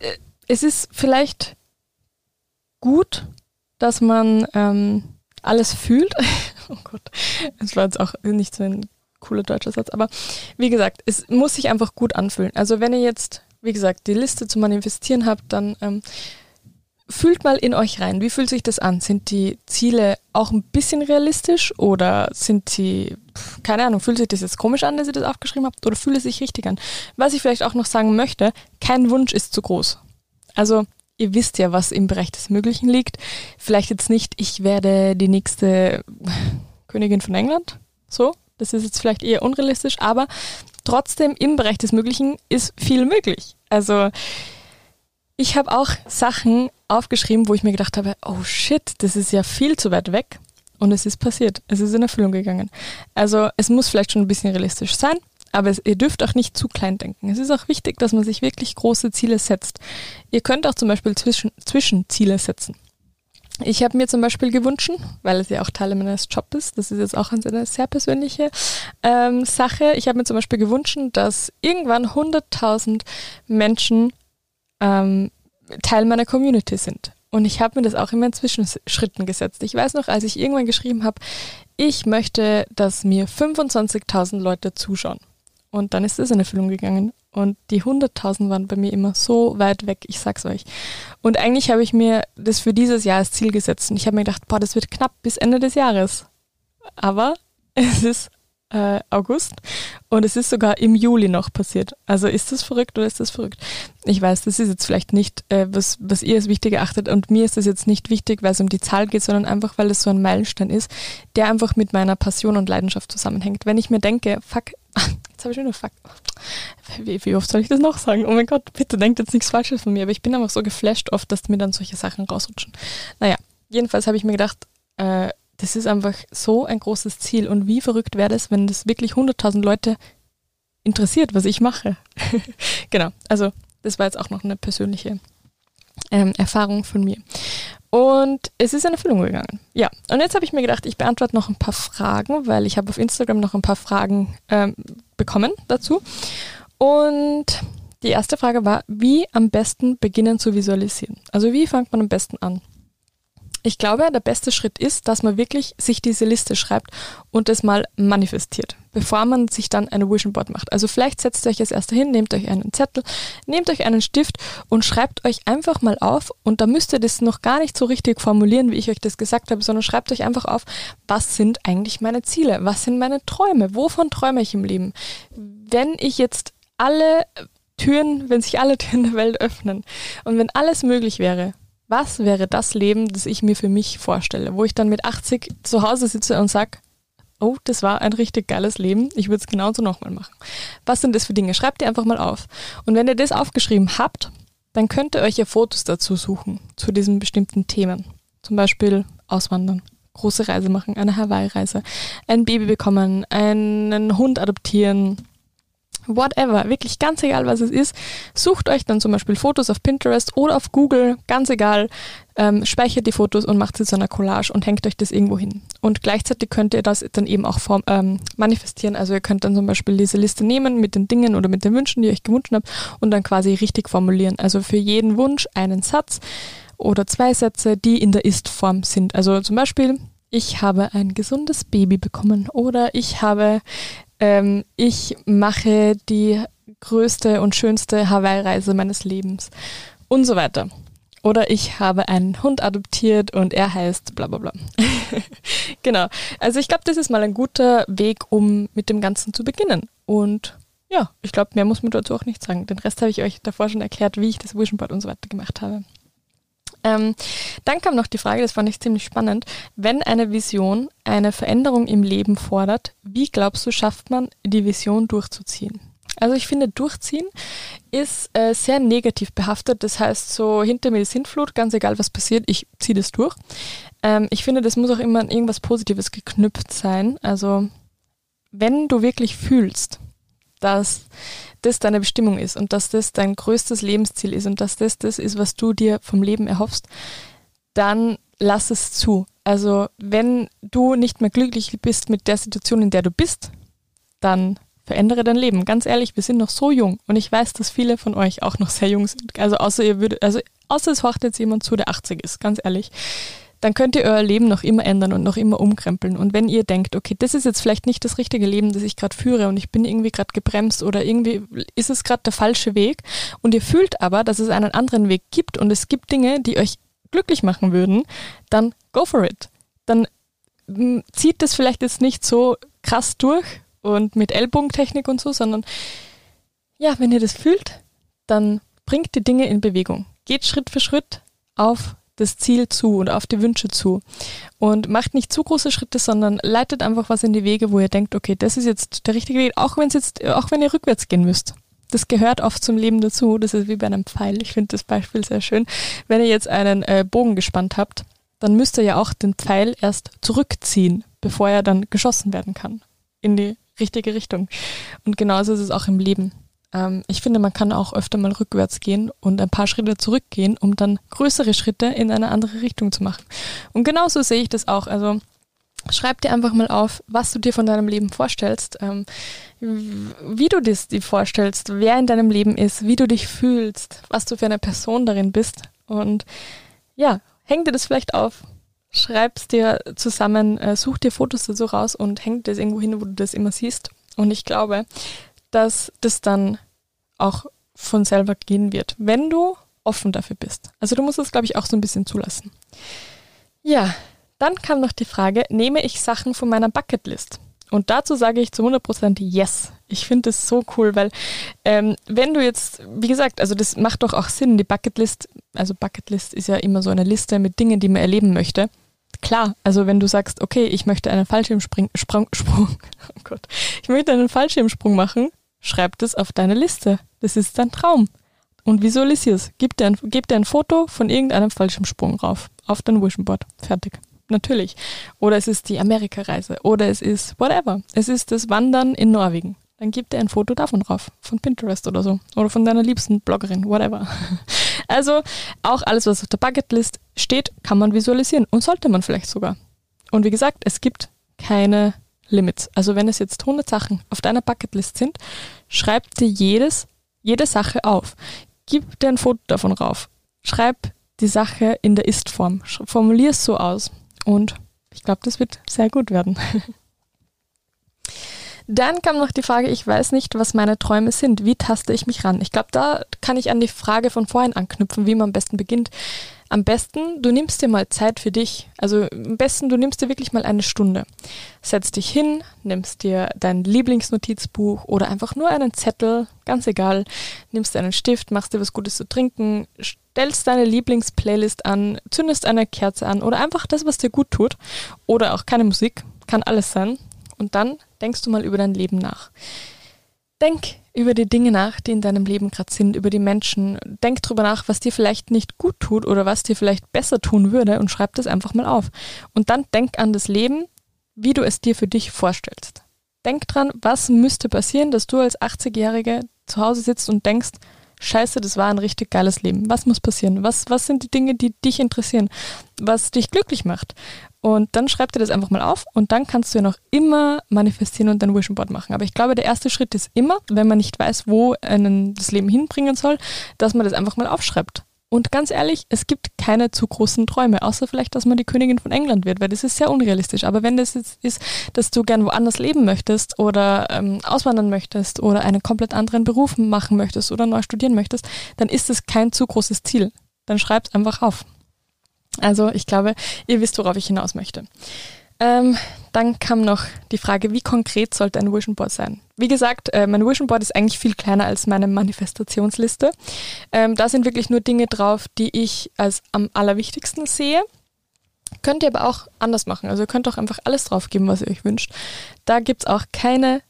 äh, es ist vielleicht gut, dass man ähm, alles fühlt. [LAUGHS] oh Gott, das war jetzt auch nicht so ein cooler deutscher Satz. Aber wie gesagt, es muss sich einfach gut anfühlen. Also wenn ihr jetzt, wie gesagt, die Liste zu manifestieren habt, dann ähm, fühlt mal in euch rein. Wie fühlt sich das an? Sind die Ziele auch ein bisschen realistisch oder sind sie, keine Ahnung, fühlt sich das jetzt komisch an, dass ihr das aufgeschrieben habt oder fühlt es sich richtig an? Was ich vielleicht auch noch sagen möchte, kein Wunsch ist zu groß. Also ihr wisst ja, was im Bereich des Möglichen liegt. Vielleicht jetzt nicht, ich werde die nächste Königin von England, so, das ist jetzt vielleicht eher unrealistisch, aber trotzdem im Bereich des Möglichen ist viel möglich. Also ich habe auch Sachen aufgeschrieben, wo ich mir gedacht habe, oh shit, das ist ja viel zu weit weg. Und es ist passiert. Es ist in Erfüllung gegangen. Also es muss vielleicht schon ein bisschen realistisch sein, aber es, ihr dürft auch nicht zu klein denken. Es ist auch wichtig, dass man sich wirklich große Ziele setzt. Ihr könnt auch zum Beispiel Zwischen Zwischenziele setzen. Ich habe mir zum Beispiel gewünscht, weil es ja auch Teil meines Jobs ist, das ist jetzt auch eine sehr persönliche ähm, Sache. Ich habe mir zum Beispiel gewünscht, dass irgendwann 100.000 Menschen ähm, Teil meiner Community sind. Und ich habe mir das auch immer in Zwischenschritten gesetzt. Ich weiß noch, als ich irgendwann geschrieben habe, ich möchte, dass mir 25.000 Leute zuschauen. Und dann ist das in Erfüllung gegangen. Und die 100.000 waren bei mir immer so weit weg, ich sag's euch. Und eigentlich habe ich mir das für dieses Jahr als Ziel gesetzt. Und ich habe mir gedacht, boah, das wird knapp bis Ende des Jahres. Aber [LAUGHS] es ist äh, August und es ist sogar im Juli noch passiert. Also ist das verrückt oder ist das verrückt? Ich weiß, das ist jetzt vielleicht nicht, äh, was, was ihr als wichtig erachtet und mir ist das jetzt nicht wichtig, weil es um die Zahl geht, sondern einfach, weil es so ein Meilenstein ist, der einfach mit meiner Passion und Leidenschaft zusammenhängt. Wenn ich mir denke, fuck, jetzt habe ich schon nur fuck, wie, wie, oft soll ich das noch sagen? Oh mein Gott, bitte denkt jetzt nichts Falsches von mir, aber ich bin einfach so geflasht oft, dass mir dann solche Sachen rausrutschen. Naja, jedenfalls habe ich mir gedacht, äh, das ist einfach so ein großes Ziel. Und wie verrückt wäre das, wenn das wirklich 100.000 Leute interessiert, was ich mache? [LAUGHS] genau, also das war jetzt auch noch eine persönliche ähm, Erfahrung von mir. Und es ist in Erfüllung gegangen. Ja, und jetzt habe ich mir gedacht, ich beantworte noch ein paar Fragen, weil ich habe auf Instagram noch ein paar Fragen ähm, bekommen dazu. Und die erste Frage war, wie am besten beginnen zu visualisieren? Also wie fängt man am besten an? Ich glaube, der beste Schritt ist, dass man wirklich sich diese Liste schreibt und es mal manifestiert, bevor man sich dann eine Vision Board macht. Also vielleicht setzt ihr euch als erster hin, nehmt euch einen Zettel, nehmt euch einen Stift und schreibt euch einfach mal auf und da müsst ihr das noch gar nicht so richtig formulieren, wie ich euch das gesagt habe, sondern schreibt euch einfach auf, was sind eigentlich meine Ziele? Was sind meine Träume? Wovon träume ich im Leben? Wenn ich jetzt alle Türen, wenn sich alle Türen der Welt öffnen und wenn alles möglich wäre, was wäre das Leben, das ich mir für mich vorstelle, wo ich dann mit 80 zu Hause sitze und sage, oh, das war ein richtig geiles Leben, ich würde es genauso nochmal machen. Was sind das für Dinge? Schreibt ihr einfach mal auf. Und wenn ihr das aufgeschrieben habt, dann könnt ihr euch ja Fotos dazu suchen, zu diesen bestimmten Themen. Zum Beispiel Auswandern, große Reise machen, eine Hawaii-Reise, ein Baby bekommen, einen Hund adoptieren, whatever, wirklich ganz egal, was es ist, sucht euch dann zum Beispiel Fotos auf Pinterest oder auf Google, ganz egal, ähm, speichert die Fotos und macht sie zu einer Collage und hängt euch das irgendwo hin. Und gleichzeitig könnt ihr das dann eben auch form, ähm, manifestieren. Also ihr könnt dann zum Beispiel diese Liste nehmen mit den Dingen oder mit den Wünschen, die ihr euch gewünscht habt und dann quasi richtig formulieren. Also für jeden Wunsch einen Satz oder zwei Sätze, die in der Ist-Form sind. Also zum Beispiel, ich habe ein gesundes Baby bekommen oder ich habe ähm, ich mache die größte und schönste Hawaii-Reise meines Lebens und so weiter. Oder ich habe einen Hund adoptiert und er heißt bla bla bla. [LAUGHS] genau. Also ich glaube, das ist mal ein guter Weg, um mit dem Ganzen zu beginnen. Und ja, ich glaube, mehr muss man dazu auch nicht sagen. Den Rest habe ich euch davor schon erklärt, wie ich das Vision Board und so weiter gemacht habe. Ähm, dann kam noch die Frage, das fand ich ziemlich spannend, wenn eine Vision eine Veränderung im Leben fordert, wie glaubst du, schafft man die Vision durchzuziehen? Also ich finde, durchziehen ist äh, sehr negativ behaftet. Das heißt, so hinter mir die Sintflut, ganz egal was passiert, ich ziehe das durch. Ähm, ich finde, das muss auch immer an irgendwas Positives geknüpft sein. Also wenn du wirklich fühlst, dass das deine Bestimmung ist und dass das dein größtes Lebensziel ist und dass das das ist, was du dir vom Leben erhoffst, dann lass es zu. Also wenn du nicht mehr glücklich bist mit der Situation, in der du bist, dann verändere dein Leben. Ganz ehrlich, wir sind noch so jung und ich weiß, dass viele von euch auch noch sehr jung sind. Also außer ihr würdet, also außer es horcht jetzt jemand zu, der 80 ist, ganz ehrlich. Dann könnt ihr euer Leben noch immer ändern und noch immer umkrempeln. Und wenn ihr denkt, okay, das ist jetzt vielleicht nicht das richtige Leben, das ich gerade führe und ich bin irgendwie gerade gebremst oder irgendwie ist es gerade der falsche Weg und ihr fühlt aber, dass es einen anderen Weg gibt und es gibt Dinge, die euch glücklich machen würden, dann go for it. Dann hm, zieht das vielleicht jetzt nicht so krass durch, und mit Ellbogentechnik und so, sondern ja, wenn ihr das fühlt, dann bringt die Dinge in Bewegung. Geht Schritt für Schritt auf das Ziel zu und auf die Wünsche zu. Und macht nicht zu große Schritte, sondern leitet einfach was in die Wege, wo ihr denkt, okay, das ist jetzt der richtige Weg, auch wenn es jetzt, auch wenn ihr rückwärts gehen müsst. Das gehört oft zum Leben dazu. Das ist wie bei einem Pfeil. Ich finde das Beispiel sehr schön. Wenn ihr jetzt einen äh, Bogen gespannt habt, dann müsst ihr ja auch den Pfeil erst zurückziehen, bevor er dann geschossen werden kann. In die richtige Richtung. Und genauso ist es auch im Leben. Ähm, ich finde, man kann auch öfter mal rückwärts gehen und ein paar Schritte zurückgehen, um dann größere Schritte in eine andere Richtung zu machen. Und genauso sehe ich das auch. Also schreib dir einfach mal auf, was du dir von deinem Leben vorstellst, ähm, wie du das dir vorstellst, wer in deinem Leben ist, wie du dich fühlst, was du für eine Person darin bist. Und ja, häng dir das vielleicht auf schreib's dir zusammen, äh, such dir Fotos dazu raus und häng das irgendwo hin, wo du das immer siehst. Und ich glaube, dass das dann auch von selber gehen wird, wenn du offen dafür bist. Also du musst es, glaube ich, auch so ein bisschen zulassen. Ja, dann kam noch die Frage, nehme ich Sachen von meiner Bucketlist? Und dazu sage ich zu 100% yes. Ich finde es so cool, weil ähm, wenn du jetzt, wie gesagt, also das macht doch auch Sinn, die Bucketlist, also Bucketlist ist ja immer so eine Liste mit Dingen, die man erleben möchte klar, also wenn du sagst, okay, ich möchte einen Fallschirmsprung, Sprung, Sprung, [LAUGHS] oh Gott, ich möchte einen Fallschirmsprung machen, schreib das auf deine Liste. Das ist dein Traum. Und visualisier es. Gib dir, ein, gib dir ein Foto von irgendeinem Fallschirmsprung rauf, auf dein Vision Board. Fertig. Natürlich. Oder es ist die Amerikareise. Oder es ist whatever. Es ist das Wandern in Norwegen dann gib dir ein Foto davon drauf, von Pinterest oder so. Oder von deiner liebsten Bloggerin, whatever. [LAUGHS] Also auch alles, was auf der Bucketlist steht, kann man visualisieren und sollte man vielleicht sogar. Und wie gesagt, es gibt keine Limits. Also wenn es jetzt 100 Sachen auf deiner Bucketlist sind, schreib dir jedes, jede Sache auf. Gib dir ein Foto davon rauf. Schreib die Sache in der Ist-Form. Formulier es so aus. Und ich glaube, das wird sehr gut werden. [LAUGHS] Dann kam noch die Frage, ich weiß nicht, was meine Träume sind. Wie taste ich mich ran? Ich glaube, da kann ich an die Frage von vorhin anknüpfen, wie man am besten beginnt. Am besten, du nimmst dir mal Zeit für dich. Also am besten, du nimmst dir wirklich mal eine Stunde. Setz dich hin, nimmst dir dein Lieblingsnotizbuch oder einfach nur einen Zettel, ganz egal. Nimmst einen Stift, machst dir was Gutes zu trinken, stellst deine Lieblingsplaylist an, zündest eine Kerze an oder einfach das, was dir gut tut. Oder auch keine Musik, kann alles sein. Und dann denkst du mal über dein Leben nach. Denk über die Dinge nach, die in deinem Leben gerade sind, über die Menschen. Denk drüber nach, was dir vielleicht nicht gut tut oder was dir vielleicht besser tun würde und schreib das einfach mal auf. Und dann denk an das Leben, wie du es dir für dich vorstellst. Denk dran, was müsste passieren, dass du als 80-Jährige zu Hause sitzt und denkst, Scheiße, das war ein richtig geiles Leben. Was muss passieren? Was, was sind die Dinge, die dich interessieren? Was dich glücklich macht? Und dann schreib dir das einfach mal auf und dann kannst du ja noch immer manifestieren und dein Vision Board machen. Aber ich glaube, der erste Schritt ist immer, wenn man nicht weiß, wo einen das Leben hinbringen soll, dass man das einfach mal aufschreibt. Und ganz ehrlich, es gibt keine zu großen Träume, außer vielleicht, dass man die Königin von England wird, weil das ist sehr unrealistisch. Aber wenn das jetzt ist, dass du gern woanders leben möchtest oder ähm, auswandern möchtest oder einen komplett anderen Beruf machen möchtest oder neu studieren möchtest, dann ist es kein zu großes Ziel. Dann schreib's einfach auf. Also ich glaube, ihr wisst, worauf ich hinaus möchte. Ähm, dann kam noch die Frage, wie konkret sollte ein Vision Board sein? Wie gesagt, äh, mein Vision Board ist eigentlich viel kleiner als meine Manifestationsliste. Ähm, da sind wirklich nur Dinge drauf, die ich als am allerwichtigsten sehe. Könnt ihr aber auch anders machen. Also ihr könnt auch einfach alles draufgeben, was ihr euch wünscht. Da gibt's auch keine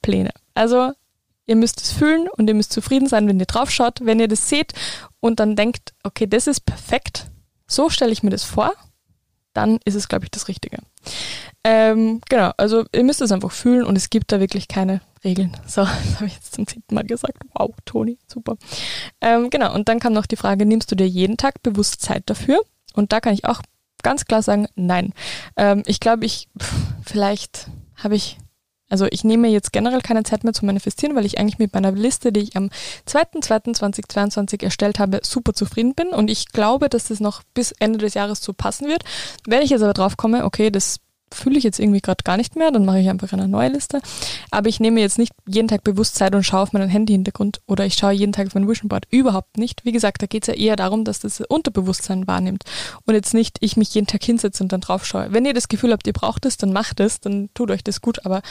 Pläne. Also ihr müsst es fühlen und ihr müsst zufrieden sein, wenn ihr draufschaut. Wenn ihr das seht und dann denkt, okay, das ist perfekt, so stelle ich mir das vor, dann ist es, glaube ich, das Richtige. Ähm, genau, also ihr müsst es einfach fühlen und es gibt da wirklich keine Regeln. So, [LAUGHS] das habe ich jetzt zum zehnten Mal gesagt. Wow, Toni, super. Ähm, genau, und dann kam noch die Frage, nimmst du dir jeden Tag bewusst Zeit dafür? Und da kann ich auch ganz klar sagen, nein. Ähm, ich glaube, ich, pff, vielleicht habe ich also ich nehme jetzt generell keine Zeit mehr zu manifestieren, weil ich eigentlich mit meiner Liste, die ich am 2.2.2022 erstellt habe, super zufrieden bin und ich glaube, dass das noch bis Ende des Jahres so passen wird. Wenn ich jetzt aber drauf komme, okay, das fühle ich jetzt irgendwie gerade gar nicht mehr, dann mache ich einfach eine neue Liste. Aber ich nehme jetzt nicht jeden Tag bewusst Zeit und schaue auf meinen Handy-Hintergrund oder ich schaue jeden Tag auf mein Vision Board. Überhaupt nicht. Wie gesagt, da geht es ja eher darum, dass das Unterbewusstsein wahrnimmt und jetzt nicht ich mich jeden Tag hinsetze und dann drauf schaue. Wenn ihr das Gefühl habt, ihr braucht es, dann macht es, dann tut euch das gut. Aber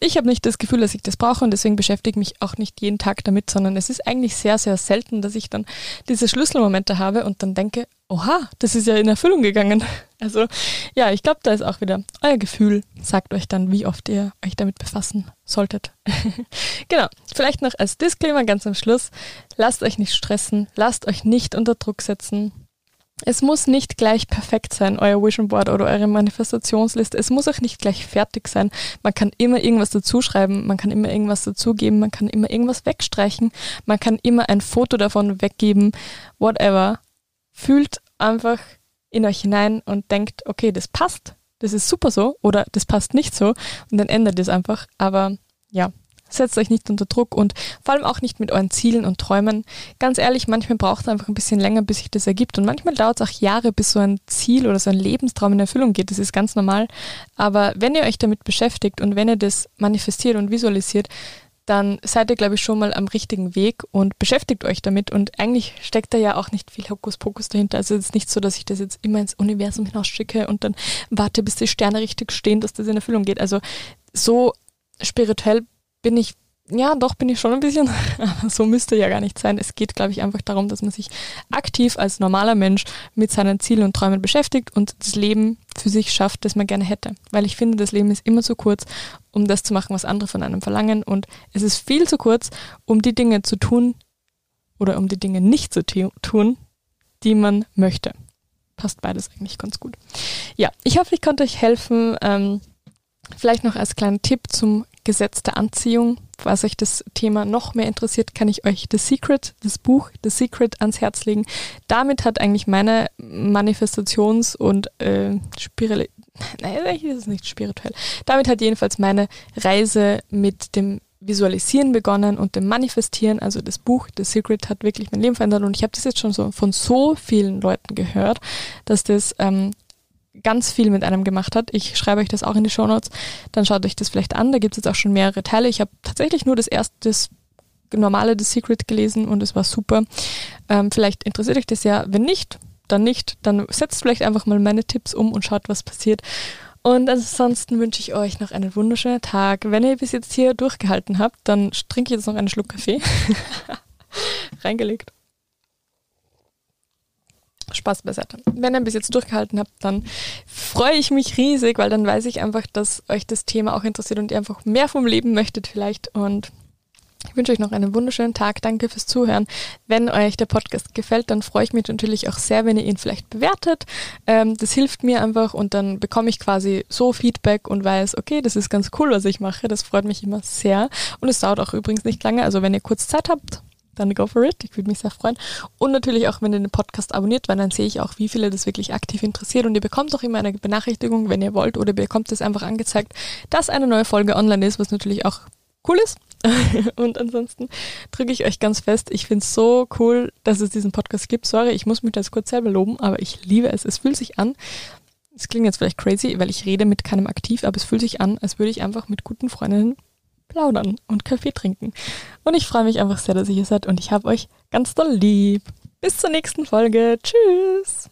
ich habe nicht das Gefühl, dass ich das brauche und deswegen beschäftige ich mich auch nicht jeden Tag damit, sondern es ist eigentlich sehr, sehr selten, dass ich dann diese Schlüsselmomente habe und dann denke, oha, das ist ja in Erfüllung gegangen. [LAUGHS] Also ja, ich glaube, da ist auch wieder euer Gefühl, sagt euch dann, wie oft ihr euch damit befassen solltet. [LAUGHS] genau, vielleicht noch als Disclaimer ganz am Schluss, lasst euch nicht stressen, lasst euch nicht unter Druck setzen. Es muss nicht gleich perfekt sein, euer Vision Board oder eure Manifestationsliste. Es muss auch nicht gleich fertig sein. Man kann immer irgendwas dazuschreiben, man kann immer irgendwas dazugeben, man kann immer irgendwas wegstreichen, man kann immer ein Foto davon weggeben, whatever. Fühlt einfach in euch hinein und denkt, okay, das passt, das ist super so oder das passt nicht so und dann ändert es einfach. Aber ja, Setzt euch nicht unter Druck und vor allem auch nicht mit euren Zielen und Träumen. Ganz ehrlich, manchmal braucht es einfach ein bisschen länger, bis sich das ergibt. Und manchmal dauert es auch Jahre, bis so ein Ziel oder so ein Lebenstraum in Erfüllung geht. Das ist ganz normal. Aber wenn ihr euch damit beschäftigt und wenn ihr das manifestiert und visualisiert, dann seid ihr, glaube ich, schon mal am richtigen Weg und beschäftigt euch damit. Und eigentlich steckt da ja auch nicht viel Hokuspokus dahinter. Also es ist nicht so, dass ich das jetzt immer ins Universum hinausschicke und dann warte, bis die Sterne richtig stehen, dass das in Erfüllung geht. Also so spirituell bin ich, ja, doch bin ich schon ein bisschen, aber [LAUGHS] so müsste ja gar nicht sein. Es geht, glaube ich, einfach darum, dass man sich aktiv als normaler Mensch mit seinen Zielen und Träumen beschäftigt und das Leben für sich schafft, das man gerne hätte. Weil ich finde, das Leben ist immer zu kurz, um das zu machen, was andere von einem verlangen und es ist viel zu kurz, um die Dinge zu tun oder um die Dinge nicht zu tun, die man möchte. Passt beides eigentlich ganz gut. Ja, ich hoffe, ich konnte euch helfen. Ähm, vielleicht noch als kleinen Tipp zum Gesetz der Anziehung. Falls euch das Thema noch mehr interessiert, kann ich euch The Secret, das Buch The Secret ans Herz legen. Damit hat eigentlich meine Manifestations- und äh, spirituelle, [LAUGHS] nein, eigentlich ist es nicht spirituell. Damit hat jedenfalls meine Reise mit dem Visualisieren begonnen und dem Manifestieren. Also das Buch The Secret hat wirklich mein Leben verändert und ich habe das jetzt schon so von so vielen Leuten gehört, dass das ähm, ganz viel mit einem gemacht hat. Ich schreibe euch das auch in die Show Notes. Dann schaut euch das vielleicht an. Da gibt es jetzt auch schon mehrere Teile. Ich habe tatsächlich nur das erste, das normale The Secret gelesen und es war super. Ähm, vielleicht interessiert euch das ja. Wenn nicht, dann nicht. Dann setzt vielleicht einfach mal meine Tipps um und schaut, was passiert. Und ansonsten wünsche ich euch noch einen wunderschönen Tag. Wenn ihr bis jetzt hier durchgehalten habt, dann trinke ich jetzt noch einen Schluck Kaffee. [LAUGHS] Reingelegt. Spaß beiseite. Wenn ihr bis jetzt durchgehalten habt, dann freue ich mich riesig, weil dann weiß ich einfach, dass euch das Thema auch interessiert und ihr einfach mehr vom Leben möchtet vielleicht. Und ich wünsche euch noch einen wunderschönen Tag. Danke fürs Zuhören. Wenn euch der Podcast gefällt, dann freue ich mich natürlich auch sehr, wenn ihr ihn vielleicht bewertet. Ähm, das hilft mir einfach und dann bekomme ich quasi so Feedback und weiß, okay, das ist ganz cool, was ich mache. Das freut mich immer sehr. Und es dauert auch übrigens nicht lange. Also wenn ihr kurz Zeit habt, dann go for it. Ich würde mich sehr freuen. Und natürlich auch, wenn ihr den Podcast abonniert, weil dann sehe ich auch, wie viele das wirklich aktiv interessiert. Und ihr bekommt auch immer eine Benachrichtigung, wenn ihr wollt, oder bekommt es einfach angezeigt, dass eine neue Folge online ist, was natürlich auch cool ist. [LAUGHS] und ansonsten drücke ich euch ganz fest. Ich finde es so cool, dass es diesen Podcast gibt. Sorry, ich muss mich das kurz selber loben, aber ich liebe es. Es fühlt sich an. Es klingt jetzt vielleicht crazy, weil ich rede mit keinem aktiv, aber es fühlt sich an, als würde ich einfach mit guten Freundinnen plaudern und Kaffee trinken. Und ich freue mich einfach sehr, dass ihr hier seid und ich habe euch ganz doll lieb. Bis zur nächsten Folge. Tschüss.